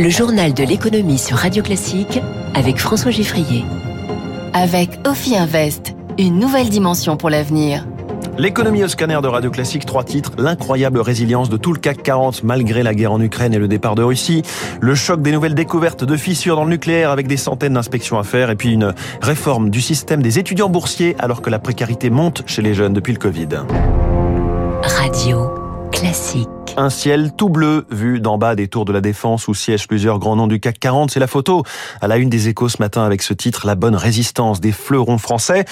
Le journal de l'économie sur Radio Classique avec François Giffrier. Avec Ophi Invest, une nouvelle dimension pour l'avenir. L'économie au scanner de Radio Classique, trois titres. L'incroyable résilience de tout le CAC 40 malgré la guerre en Ukraine et le départ de Russie. Le choc des nouvelles découvertes de fissures dans le nucléaire avec des centaines d'inspections à faire. Et puis une réforme du système des étudiants boursiers alors que la précarité monte chez les jeunes depuis le Covid. Radio Un ciel tout bleu vu d'en bas des tours de la Défense où siègent plusieurs grands noms du CAC 40. C'est la photo à la une des échos ce matin avec ce titre La bonne résistance des fleurons français.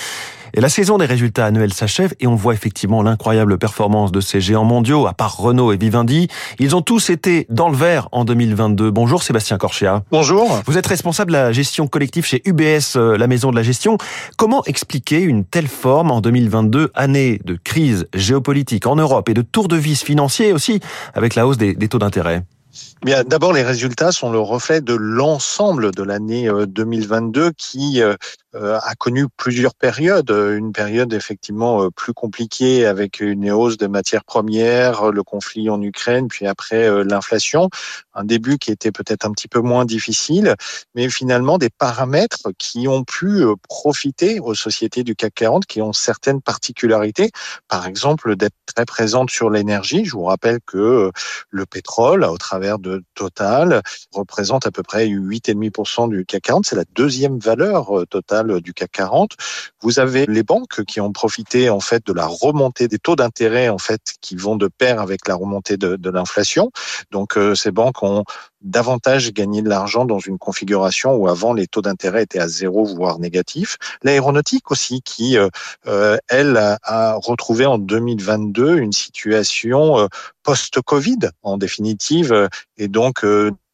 Et la saison des résultats annuels s'achève et on voit effectivement l'incroyable performance de ces géants mondiaux, à part Renault et Vivendi. Ils ont tous été dans le vert en 2022. Bonjour Sébastien Corchia. Bonjour. Vous êtes responsable de la gestion collective chez UBS, euh, la maison de la gestion. Comment expliquer une telle forme en 2022, année de crise géopolitique en Europe et de tour de vis financier aussi, avec la hausse des, des taux d'intérêt? Bien, d'abord, les résultats sont le reflet de l'ensemble de l'année 2022 euh, qui euh, euh, a connu plusieurs périodes. Une période effectivement plus compliquée avec une hausse des matières premières, le conflit en Ukraine, puis après l'inflation. Un début qui était peut-être un petit peu moins difficile, mais finalement des paramètres qui ont pu profiter aux sociétés du CAC 40 qui ont certaines particularités. Par exemple, d'être très présentes sur l'énergie. Je vous rappelle que le pétrole, au travers de Total, représente à peu près 8,5% du CAC 40. C'est la deuxième valeur totale du CAC 40. Vous avez les banques qui ont profité en fait de la remontée des taux d'intérêt en fait qui vont de pair avec la remontée de, de l'inflation. Donc euh, ces banques ont davantage gagné de l'argent dans une configuration où avant les taux d'intérêt étaient à zéro voire négatifs. L'aéronautique aussi qui euh, euh elle a, retrouvé en 2022 une situation euh, post-Covid en définitive et donc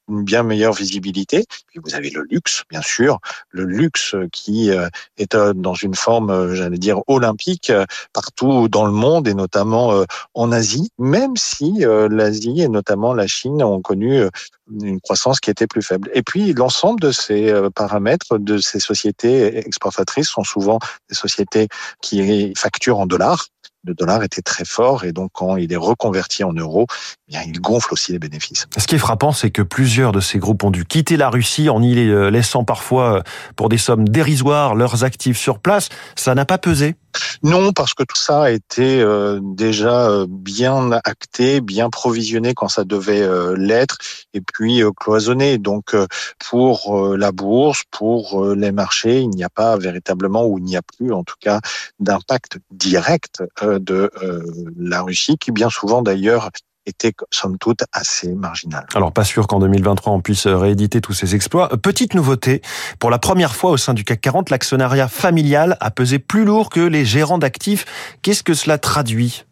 une bien meilleure visibilité. Puis vous avez le luxe, bien sûr, le luxe qui euh, est euh, dans une forme, euh, j'allais dire, olympique partout dans le monde et notamment en Asie, même si l'Asie et notamment la Chine ont connu une croissance qui était plus faible. Et puis l'ensemble de ces paramètres de ces sociétés exportatrices sont souvent des sociétés qui facturent en dollars le dollar était très fort et donc quand il est reconverti en euros, eh bien il gonfle aussi les bénéfices. Ce qui est frappant, c'est que plusieurs de ces groupes ont dû quitter la Russie en y laissant parfois pour des sommes dérisoires leurs actifs sur place. Ça n'a pas pesé non, parce que tout ça a été euh, déjà euh, bien acté, bien provisionné quand ça devait euh, l'être, et puis cloisonné. Donc pour la bourse, pour les marchés, il n'y a pas véritablement, ou il n'y a plus en tout cas, d'impact direct de la Russie, qui bien souvent d'ailleurs était somme toute assez marginal. Alors pas sûr qu'en 2023 on puisse rééditer tous ces exploits. Petite nouveauté, pour la première fois au sein du CAC 40, l'actionnariat familial a pesé plus lourd que les gérants d'actifs. Qu'est-ce que cela traduit?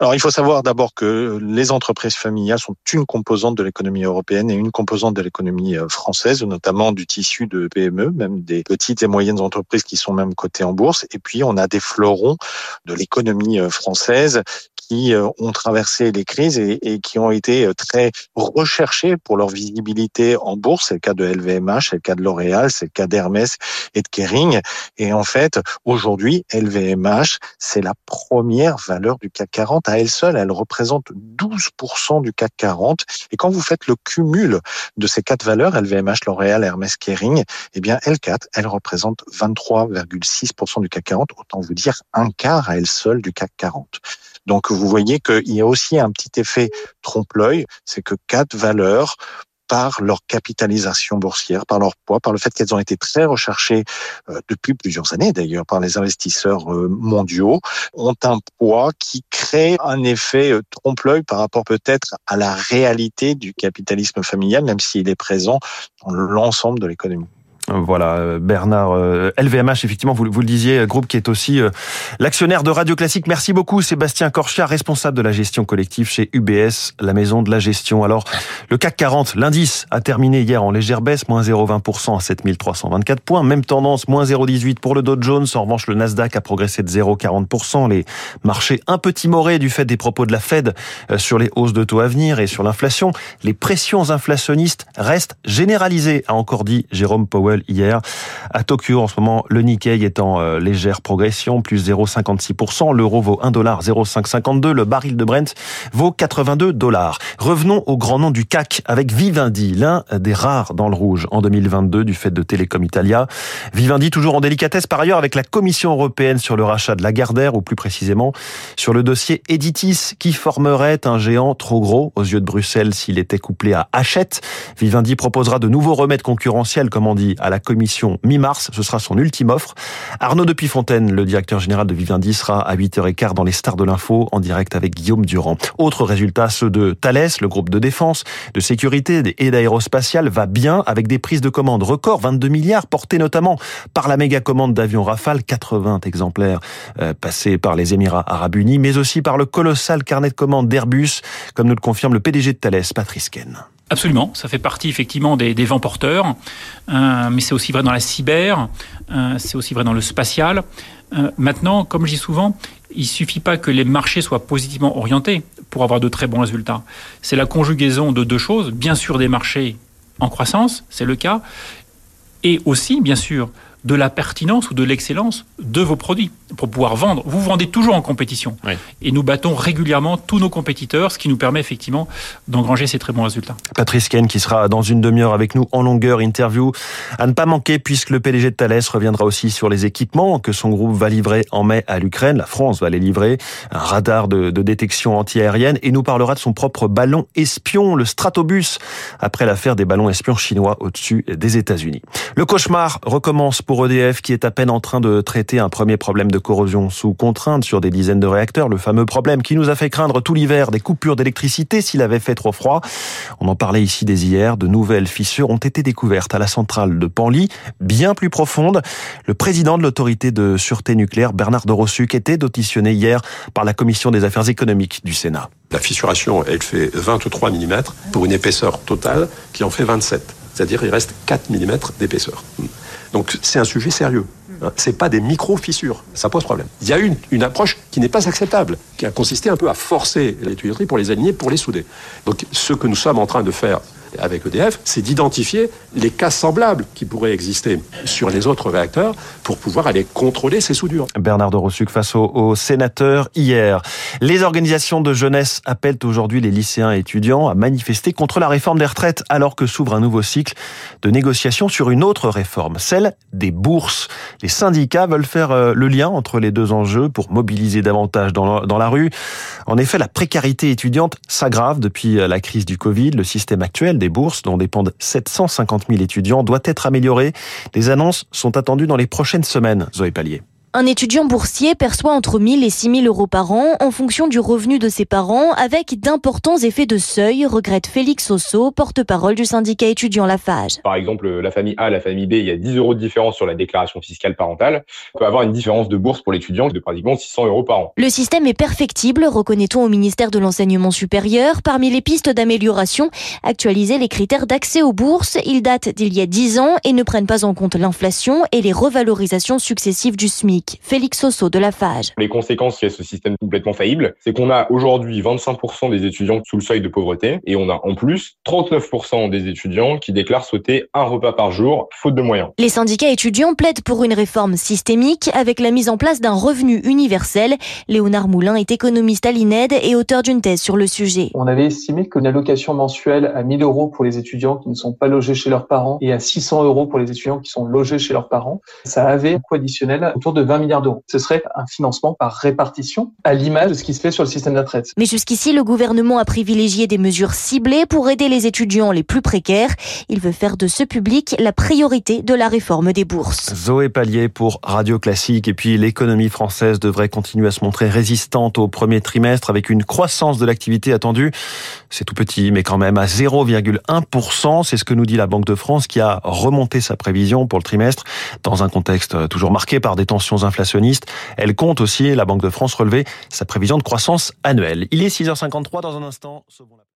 Alors, il faut savoir d'abord que les entreprises familiales sont une composante de l'économie européenne et une composante de l'économie euh, française, notamment du tissu de PME, même des petites et moyennes entreprises qui sont même cotées en bourse. Et puis, on a des fleurons de l'économie euh, française qui euh, ont traversé les crises et, et, qui ont été euh, très recherchés pour leur visibilité en bourse. C'est le cas de LVMH, c'est le cas de L'Oréal, c'est le cas d'Hermès et de Kering. Et en fait, aujourd'hui, LVMH, c'est la première valeur du CAC 40 à elle seule. Elle représente 12% du CAC 40. Et quand vous faites le cumul de ces quatre valeurs, LVMH, L'Oréal, Hermès, Kering, eh bien, L4, elle représente 23,6% du CAC 40. Autant vous dire un quart à elle seule du CAC 40. Donc vous voyez qu'il y a aussi un petit effet trompe-l'œil, c'est que quatre valeurs par leur capitalisation boursière, par leur poids, par le fait qu'elles ont été très recherchées euh, depuis plusieurs années d'ailleurs par les investisseurs euh, mondiaux, ont un poids qui crée un effet euh, trompe-l'œil par rapport peut-être à la réalité du capitalisme familial, même s'il est présent dans l'ensemble de l'économie. Voilà, euh, Bernard LVMH, euh, effectivement, vous, vous, le disiez, groupe qui est aussi euh, l'actionnaire de Radio Classique. Merci beaucoup, Sébastien Corchia, responsable de la gestion collective chez UBS, la maison de la gestion. Alors, le CAC 40, l'indice a terminé hier en légère baisse, moins 0,20% à 7324 points. Même tendance, moins 0,18 pour le Dow Jones. En revanche, le Nasdaq a progressé de 0,40%. Les marchés un peu timorés du fait des propos de la Fed sur les hausses de taux à venir et sur l'inflation. Les pressions inflationnistes restent généralisées, a encore dit Jérôme Powell Hier. À Tokyo, en ce moment, le Nikkei est en légère progression, plus 0,56%. L'euro vaut 1,0552 Le baril de Brent vaut 82 dollars. Revenons au grand nom du CAC avec Vivendi, l'un des rares dans le rouge en 2022 du fait de Telecom Italia. Vivendi toujours en délicatesse par ailleurs avec la Commission européenne sur le rachat de Lagardère ou plus précisément sur le dossier Editis qui formerait un géant trop gros aux yeux de Bruxelles s'il était couplé à Hachette. Vivendi proposera de nouveaux remèdes concurrentiels, comme on dit, à la Commission mi-mars. Ce sera son ultime offre. Arnaud Fontaine, le directeur général de Vivendi, sera à 8h15 dans les stars de l'info en direct avec Guillaume Durand. Autre résultat, ceux de Thales, le groupe de défense, de sécurité et d'aérospatial va bien avec des prises de commandes records, 22 milliards, portés notamment par la méga commande d'avions Rafale, 80 exemplaires euh, passés par les Émirats Arabes Unis, mais aussi par le colossal carnet de commandes d'Airbus, comme nous le confirme le PDG de Thales, Patrice Ken. Absolument, ça fait partie effectivement des, vents porteurs, euh, mais c'est aussi vrai dans la cyber, euh, c'est aussi vrai dans le spatial. Euh, maintenant, comme je dis souvent, il suffit pas que les marchés soient positivement orientés pour avoir de très bons résultats. C'est la conjugaison de deux choses, bien sûr des marchés en croissance, c'est le cas, et aussi, bien sûr, de la pertinence ou de l'excellence de vos produits pour pouvoir vendre. Vous vendez toujours en compétition. Et nous battons régulièrement tous nos compétiteurs, ce qui nous permet effectivement d'engranger ces très bons résultats. Patrice Ken qui sera dans une demi-heure avec nous en longueur interview à ne pas manquer puisque le PDG de Thales reviendra aussi sur les équipements que son groupe va livrer en mai à l'Ukraine. La France va les livrer. Un radar de, de détection antiaérienne et nous parlera de son propre ballon espion, le Stratobus, après l'affaire des ballons espions chinois au-dessus des États-Unis. Le cauchemar recommence pour EDF qui est à peine en train de traiter un premier problème de corrosion sous contrainte sur des dizaines de réacteurs, le fameux problème qui nous a fait craindre tout l'hiver des coupures d'électricité s'il avait fait trop froid. On en parlait ici dès hier, de nouvelles fissures ont été découvertes à la centrale de Panly, bien plus profondes. Le président de l'autorité de sûreté nucléaire, Bernard Dorossuc, était auditionné hier par la commission des affaires économiques du Sénat. La fissuration, elle fait 23 mm pour une épaisseur totale qui en fait 27. C'est-à-dire il reste 4 mm d'épaisseur. Donc c'est un sujet sérieux. Hein, c'est pas des micro-fissures. Ça pose problème. Il y a une, une approche qui n'est pas acceptable, qui a consisté un peu à forcer les tuyauteries pour les aligner, pour les souder. Donc ce que nous sommes en train de faire avec EDF, c'est d'identifier les cas semblables qui pourraient exister sur les autres réacteurs pour pouvoir aller contrôler ces soudures. Bernard de Rossuc face aux, sénateurs hier. Les organisations de jeunesse appellent aujourd'hui les lycéens et étudiants à manifester contre la réforme des retraites alors que s'ouvre un nouveau cycle de négociations sur une autre réforme, celle des bourses. Les syndicats veulent faire euh, le lien entre les deux enjeux pour mobiliser davantage dans la rue. En effet, la précarité étudiante s'aggrave depuis euh, la crise du Covid. Le système actuel des bourses, dont dépendent 750 000 étudiants, doit être amélioré. Les annonces sont attendues dans les prochaines semaines, Zoé Pallier. Un étudiant boursier perçoit entre 1000 et 6000 euros par an en fonction du revenu de ses parents avec d'importants effets de seuil, regrette Félix Osso, porte-parole du syndicat étudiant Lafage. Par exemple, la famille A, la famille B, il y a 10 euros de différence sur la déclaration fiscale parentale. On peut avoir une différence de bourse pour l'étudiant de pratiquement 600 euros par an. Le système est perfectible, reconnaît-on au ministère de l'Enseignement supérieur. Parmi les pistes d'amélioration, actualiser les critères d'accès aux bourses. Ils datent d'il y a 10 ans et ne prennent pas en compte l'inflation et les revalorisations successives du SMIC. Félix Soso de la FAGE. Les conséquences de ce système complètement faillible, c'est qu'on a aujourd'hui 25% des étudiants sous le seuil de pauvreté et on a en plus 39% des étudiants qui déclarent sauter un repas par jour, faute de moyens. Les syndicats étudiants plaident pour une réforme systémique avec la mise en place d'un revenu universel. Léonard Moulin est économiste à l'INED et auteur d'une thèse sur le sujet. On avait estimé qu'une allocation mensuelle à 1000 euros pour les étudiants qui ne sont pas logés chez leurs parents et à 600 euros pour les étudiants qui sont logés chez leurs parents, ça avait un coût additionnel autour de 20 milliards d'euros. Ce serait un financement par répartition, à l'image de ce qui se fait sur le système de retraite. Mais jusqu'ici, le gouvernement a privilégié des mesures ciblées pour aider les étudiants les plus précaires. Il veut faire de ce public la priorité de la réforme des bourses. Zoé Pallier pour Radio Classique. Et puis, l'économie française devrait continuer à se montrer résistante au premier trimestre avec une croissance de l'activité attendue. C'est tout petit, mais quand même à 0,1%. C'est ce que nous dit la Banque de France qui a remonté sa prévision pour le trimestre dans un contexte toujours marqué par des tensions inflationniste. Elle compte aussi, la Banque de France, relever sa prévision de croissance annuelle. Il est 6h53 dans un instant.